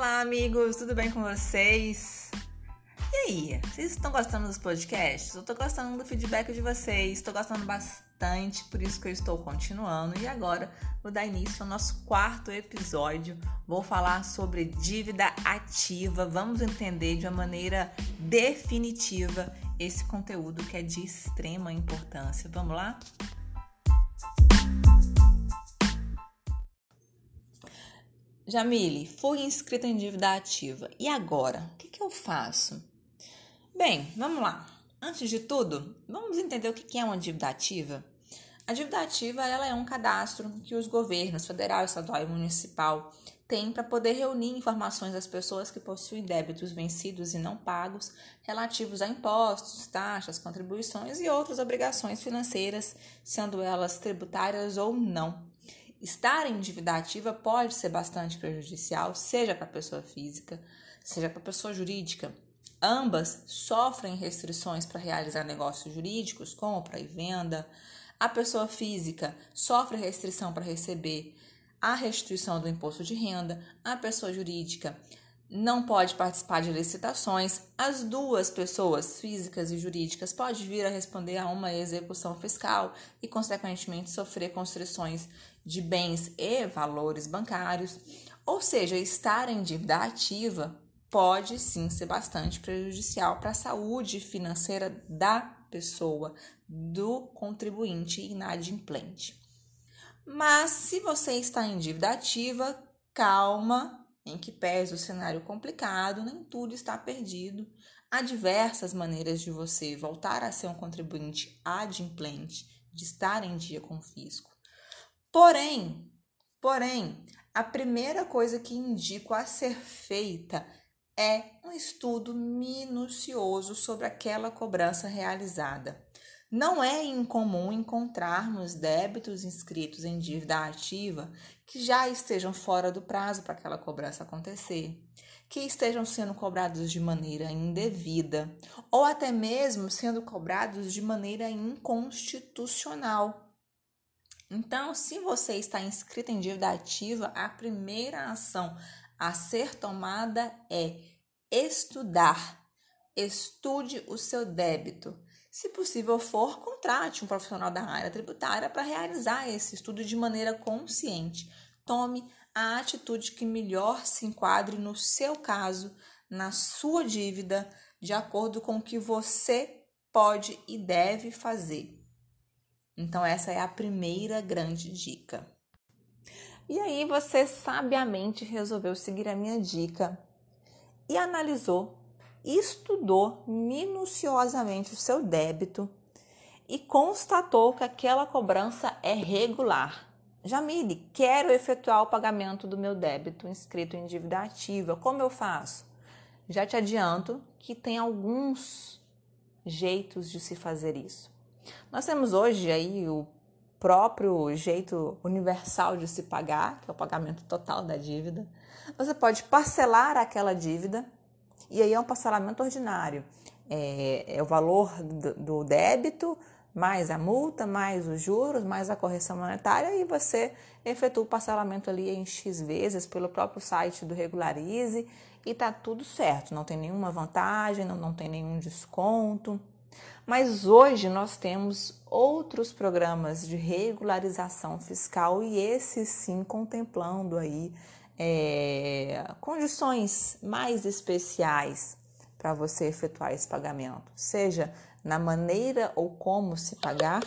Olá, amigos, tudo bem com vocês? E aí, vocês estão gostando dos podcasts? Eu tô gostando do feedback de vocês, estou gostando bastante, por isso que eu estou continuando. E agora vou dar início ao nosso quarto episódio. Vou falar sobre dívida ativa. Vamos entender de uma maneira definitiva esse conteúdo que é de extrema importância. Vamos lá? Jamile, fui inscrita em dívida ativa. E agora? O que, que eu faço? Bem, vamos lá. Antes de tudo, vamos entender o que é uma dívida ativa? A dívida ativa ela é um cadastro que os governos federal, estadual e municipal têm para poder reunir informações das pessoas que possuem débitos vencidos e não pagos relativos a impostos, taxas, contribuições e outras obrigações financeiras, sendo elas tributárias ou não. Estar em dívida ativa pode ser bastante prejudicial, seja para a pessoa física, seja para a pessoa jurídica. Ambas sofrem restrições para realizar negócios jurídicos, compra e venda. A pessoa física sofre restrição para receber a restituição do imposto de renda. A pessoa jurídica não pode participar de licitações. As duas pessoas, físicas e jurídicas, podem vir a responder a uma execução fiscal e, consequentemente, sofrer constrições de bens e valores bancários. Ou seja, estar em dívida ativa pode sim ser bastante prejudicial para a saúde financeira da pessoa, do contribuinte inadimplente. Mas se você está em dívida ativa, calma, em que pese o cenário complicado, nem tudo está perdido. Há diversas maneiras de você voltar a ser um contribuinte adimplente, de estar em dia com o fisco. Porém, porém, a primeira coisa que indico a ser feita é um estudo minucioso sobre aquela cobrança realizada. Não é incomum encontrarmos débitos inscritos em dívida ativa que já estejam fora do prazo para aquela cobrança acontecer, que estejam sendo cobrados de maneira indevida ou até mesmo sendo cobrados de maneira inconstitucional. Então, se você está inscrito em dívida ativa, a primeira ação a ser tomada é estudar. Estude o seu débito se possível for, contrate um profissional da área tributária para realizar esse estudo de maneira consciente. Tome a atitude que melhor se enquadre no seu caso, na sua dívida, de acordo com o que você pode e deve fazer. Então, essa é a primeira grande dica. E aí, você sabiamente resolveu seguir a minha dica e analisou estudou minuciosamente o seu débito e constatou que aquela cobrança é regular. Jamile, quero efetuar o pagamento do meu débito inscrito em dívida ativa. Como eu faço? Já te adianto que tem alguns jeitos de se fazer isso. Nós temos hoje aí o próprio jeito universal de se pagar, que é o pagamento total da dívida. Você pode parcelar aquela dívida e aí é um parcelamento ordinário. É, é o valor do, do débito, mais a multa, mais os juros, mais a correção monetária e você efetua o parcelamento ali em X vezes pelo próprio site do Regularize e tá tudo certo, não tem nenhuma vantagem, não, não tem nenhum desconto. Mas hoje nós temos outros programas de regularização fiscal e esses sim contemplando aí é, condições mais especiais para você efetuar esse pagamento, seja na maneira ou como se pagar,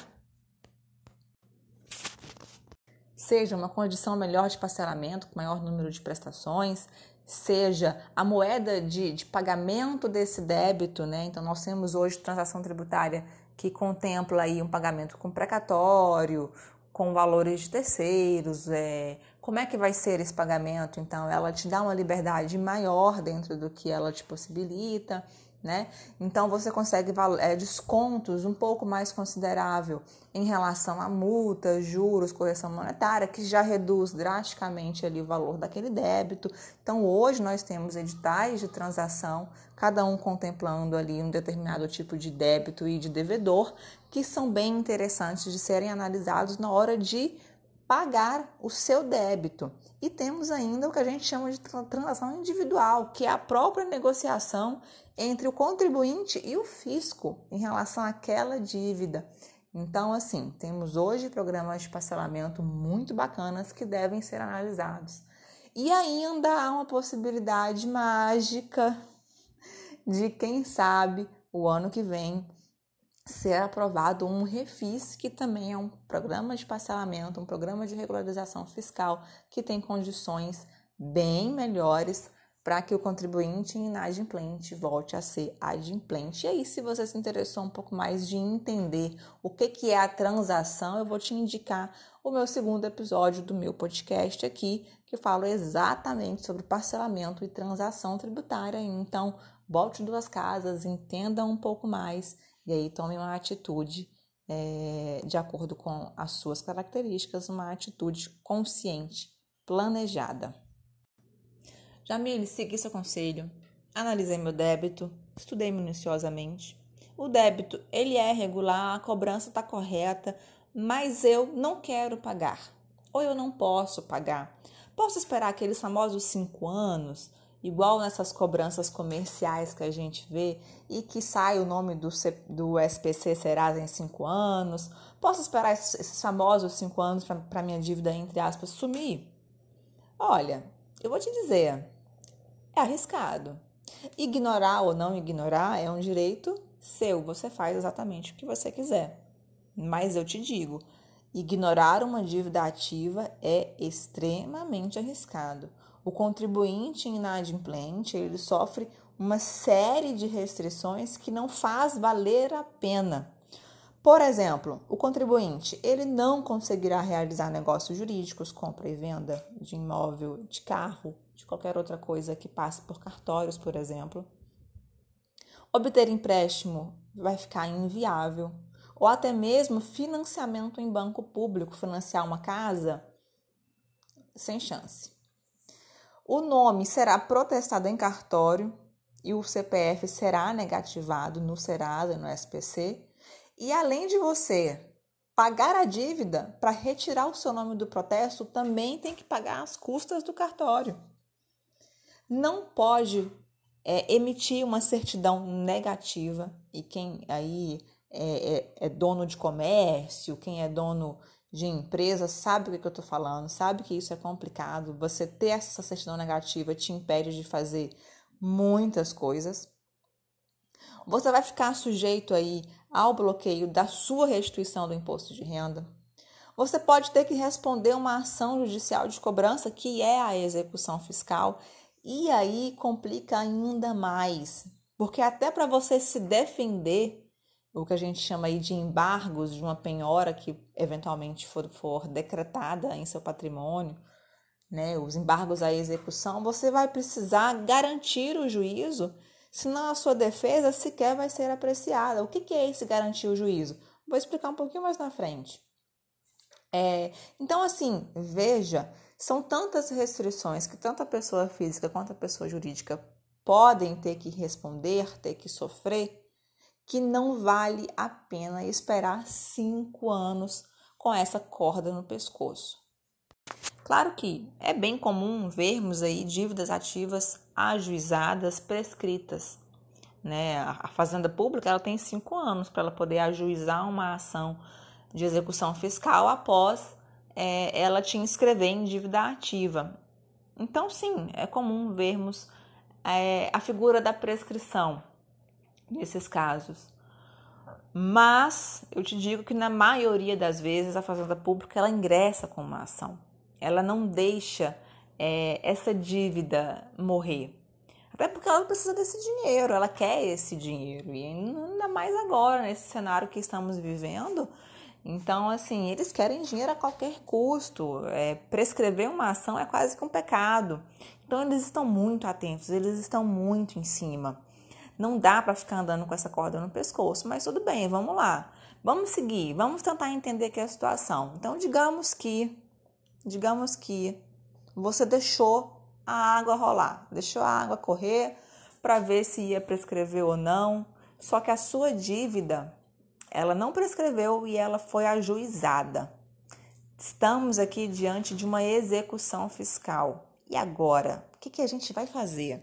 seja uma condição melhor de parcelamento, com maior número de prestações, seja a moeda de, de pagamento desse débito, né? Então, nós temos hoje transação tributária que contempla aí um pagamento com precatório, com valores de terceiros, é, como é que vai ser esse pagamento? Então, ela te dá uma liberdade maior dentro do que ela te possibilita, né? Então, você consegue é, descontos um pouco mais considerável em relação a multas, juros, correção monetária, que já reduz drasticamente ali o valor daquele débito. Então, hoje nós temos editais de transação, cada um contemplando ali um determinado tipo de débito e de devedor, que são bem interessantes de serem analisados na hora de pagar o seu débito. E temos ainda o que a gente chama de transação individual, que é a própria negociação entre o contribuinte e o fisco em relação àquela dívida. Então, assim, temos hoje programas de parcelamento muito bacanas que devem ser analisados. E ainda há uma possibilidade mágica de, quem sabe, o ano que vem ser aprovado um refis, que também é um programa de parcelamento, um programa de regularização fiscal que tem condições bem melhores para que o contribuinte inadimplente volte a ser adimplente. E aí, se você se interessou um pouco mais de entender o que, que é a transação, eu vou te indicar o meu segundo episódio do meu podcast aqui, que falo exatamente sobre parcelamento e transação tributária. Então, bote duas casas, entenda um pouco mais e aí tome uma atitude é, de acordo com as suas características, uma atitude consciente, planejada. Jamile, segui seu conselho, analisei meu débito, estudei minuciosamente. O débito, ele é regular, a cobrança está correta, mas eu não quero pagar, ou eu não posso pagar. Posso esperar aqueles famosos cinco anos, igual nessas cobranças comerciais que a gente vê e que sai o nome do, C, do SPC Serasa em cinco anos. Posso esperar esses, esses famosos cinco anos para minha dívida, entre aspas, sumir? Olha, eu vou te dizer, é arriscado. Ignorar ou não ignorar é um direito seu, você faz exatamente o que você quiser. Mas eu te digo, ignorar uma dívida ativa é extremamente arriscado. O contribuinte inadimplente, ele sofre uma série de restrições que não faz valer a pena. Por exemplo, o contribuinte ele não conseguirá realizar negócios jurídicos, compra e venda de imóvel, de carro, de qualquer outra coisa que passe por cartórios, por exemplo. Obter empréstimo vai ficar inviável, ou até mesmo financiamento em banco público, financiar uma casa, sem chance. O nome será protestado em cartório e o CPF será negativado no Serasa e no SPC e além de você pagar a dívida, para retirar o seu nome do protesto, também tem que pagar as custas do cartório. Não pode é, emitir uma certidão negativa e quem aí é, é, é, dono de comércio, quem é dono de empresa, sabe o que eu estou falando, sabe que isso é complicado. Você ter essa certidão negativa te impede de fazer muitas coisas. Você vai ficar sujeito aí ao bloqueio da sua restituição do imposto de renda. Você pode ter que responder uma ação judicial de cobrança, que é a execução fiscal, e aí complica ainda mais, porque até para você se defender, o que a gente chama aí de embargos de uma penhora que eventualmente for, for decretada em seu patrimônio, né, os embargos à execução, você vai precisar garantir o juízo senão a sua defesa sequer vai ser apreciada. O que, que é esse garantir o juízo? Vou explicar um pouquinho mais na frente. É, então, assim, veja, são tantas restrições que tanto a pessoa física quanto a pessoa jurídica podem ter que responder, ter que sofrer, que não vale a pena esperar cinco anos com essa corda no pescoço. Claro que é bem comum vermos aí dívidas ativas ajuizadas prescritas. Né? A Fazenda Pública ela tem cinco anos para ela poder ajuizar uma ação de execução fiscal após é, ela te inscrever em dívida ativa. Então, sim, é comum vermos é, a figura da prescrição nesses casos. Mas eu te digo que na maioria das vezes a Fazenda Pública ela ingressa com uma ação ela não deixa é, essa dívida morrer. Até porque ela precisa desse dinheiro, ela quer esse dinheiro. E ainda mais agora, nesse cenário que estamos vivendo. Então, assim, eles querem dinheiro a qualquer custo. É, prescrever uma ação é quase que um pecado. Então, eles estão muito atentos, eles estão muito em cima. Não dá para ficar andando com essa corda no pescoço, mas tudo bem, vamos lá. Vamos seguir, vamos tentar entender aqui a situação. Então, digamos que Digamos que você deixou a água rolar, deixou a água correr para ver se ia prescrever ou não, só que a sua dívida ela não prescreveu e ela foi ajuizada. Estamos aqui diante de uma execução fiscal. E agora? O que, que a gente vai fazer?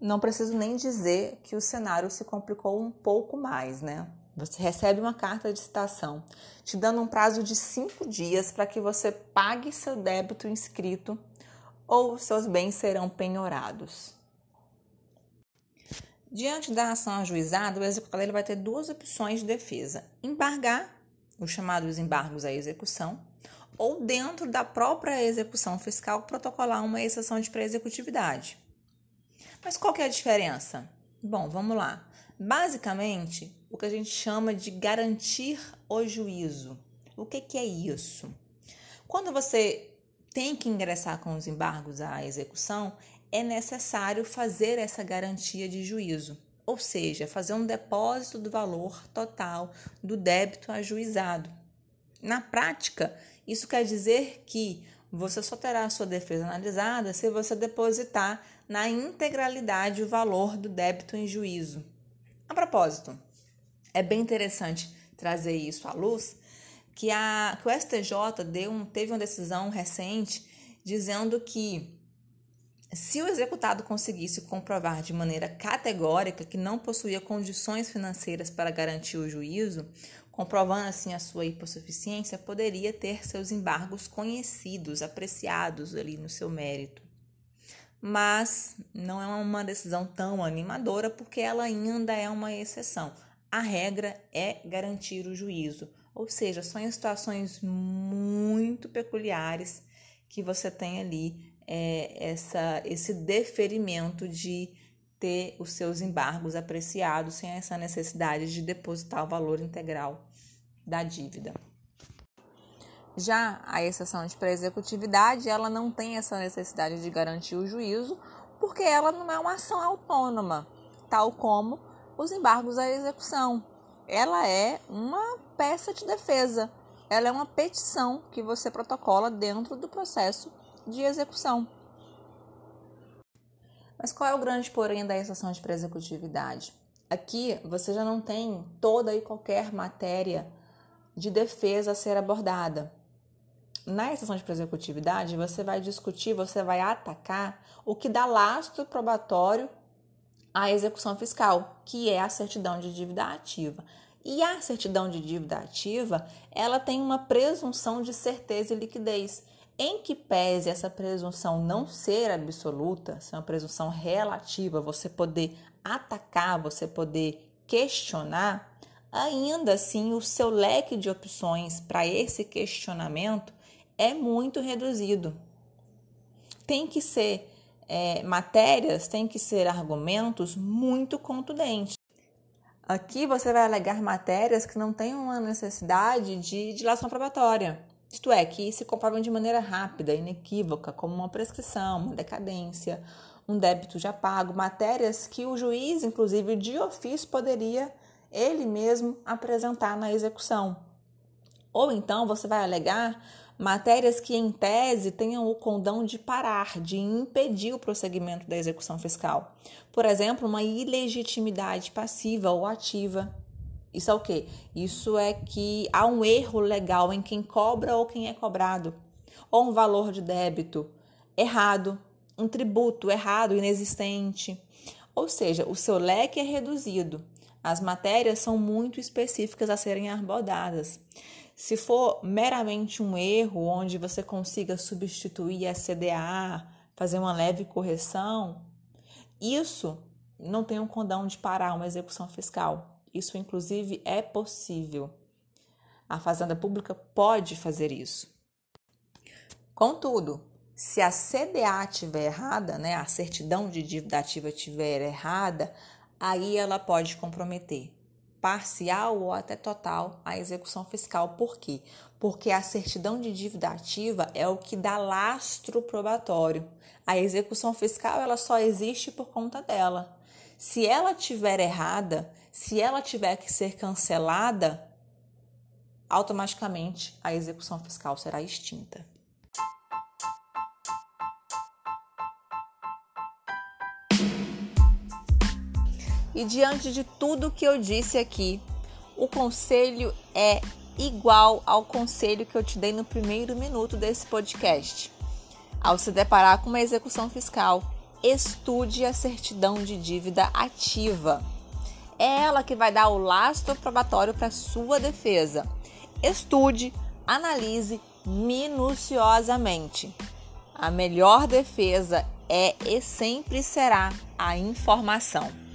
Não preciso nem dizer que o cenário se complicou um pouco mais, né? Você recebe uma carta de citação te dando um prazo de cinco dias para que você pague seu débito inscrito ou seus bens serão penhorados. Diante da ação ajuizada, o executador ele vai ter duas opções de defesa: embargar, os chamados embargos à execução, ou dentro da própria execução fiscal protocolar uma exceção de pré-executividade. Mas qual que é a diferença? Bom, vamos lá. Basicamente, o que a gente chama de garantir o juízo. O que, que é isso? Quando você tem que ingressar com os embargos à execução, é necessário fazer essa garantia de juízo, ou seja, fazer um depósito do valor total do débito ajuizado. Na prática, isso quer dizer que você só terá a sua defesa analisada se você depositar na integralidade o valor do débito em juízo. A propósito, é bem interessante trazer isso à luz, que, a, que o STJ deu um, teve uma decisão recente dizendo que se o executado conseguisse comprovar de maneira categórica que não possuía condições financeiras para garantir o juízo, comprovando assim a sua hipossuficiência, poderia ter seus embargos conhecidos, apreciados ali no seu mérito. Mas não é uma decisão tão animadora porque ela ainda é uma exceção. A regra é garantir o juízo, ou seja, são em situações muito peculiares que você tem ali é, essa, esse deferimento de ter os seus embargos apreciados sem essa necessidade de depositar o valor integral da dívida. Já a exceção de pré-executividade, ela não tem essa necessidade de garantir o juízo, porque ela não é uma ação autônoma, tal como os embargos à execução. Ela é uma peça de defesa, ela é uma petição que você protocola dentro do processo de execução. Mas qual é o grande porém da exceção de pré-executividade? Aqui você já não tem toda e qualquer matéria de defesa a ser abordada. Na exceção de pré-executividade, você vai discutir, você vai atacar o que dá lastro probatório à execução fiscal, que é a certidão de dívida ativa. E a certidão de dívida ativa, ela tem uma presunção de certeza e liquidez. Em que pese essa presunção não ser absoluta, ser uma presunção relativa, você poder atacar, você poder questionar, ainda assim o seu leque de opções para esse questionamento é muito reduzido. Tem que ser é, matérias, tem que ser argumentos muito contundentes. Aqui você vai alegar matérias que não têm uma necessidade de dilação probatória isto é, que se comprovam de maneira rápida, inequívoca, como uma prescrição, uma decadência, um débito já pago, matérias que o juiz, inclusive de ofício, poderia ele mesmo apresentar na execução. Ou então você vai alegar matérias que, em tese, tenham o condão de parar, de impedir o prosseguimento da execução fiscal. Por exemplo, uma ilegitimidade passiva ou ativa isso é o quê? Isso é que há um erro legal em quem cobra ou quem é cobrado, ou um valor de débito errado, um tributo errado, inexistente. Ou seja, o seu leque é reduzido. As matérias são muito específicas a serem abordadas. Se for meramente um erro onde você consiga substituir a CDA, fazer uma leve correção, isso não tem um condão de parar uma execução fiscal. Isso, inclusive, é possível. A Fazenda Pública pode fazer isso. Contudo, se a CDA estiver errada, né, a certidão de dívida ativa estiver errada, aí ela pode comprometer parcial ou até total a execução fiscal. Por quê? Porque a certidão de dívida ativa é o que dá lastro probatório. A execução fiscal ela só existe por conta dela. Se ela estiver errada, se ela tiver que ser cancelada, automaticamente a execução fiscal será extinta. E diante de tudo que eu disse aqui, o conselho é igual ao conselho que eu te dei no primeiro minuto desse podcast. Ao se deparar com uma execução fiscal, estude a certidão de dívida ativa. É ela que vai dar o lastro probatório para sua defesa. Estude, analise minuciosamente. A melhor defesa é e sempre será a informação.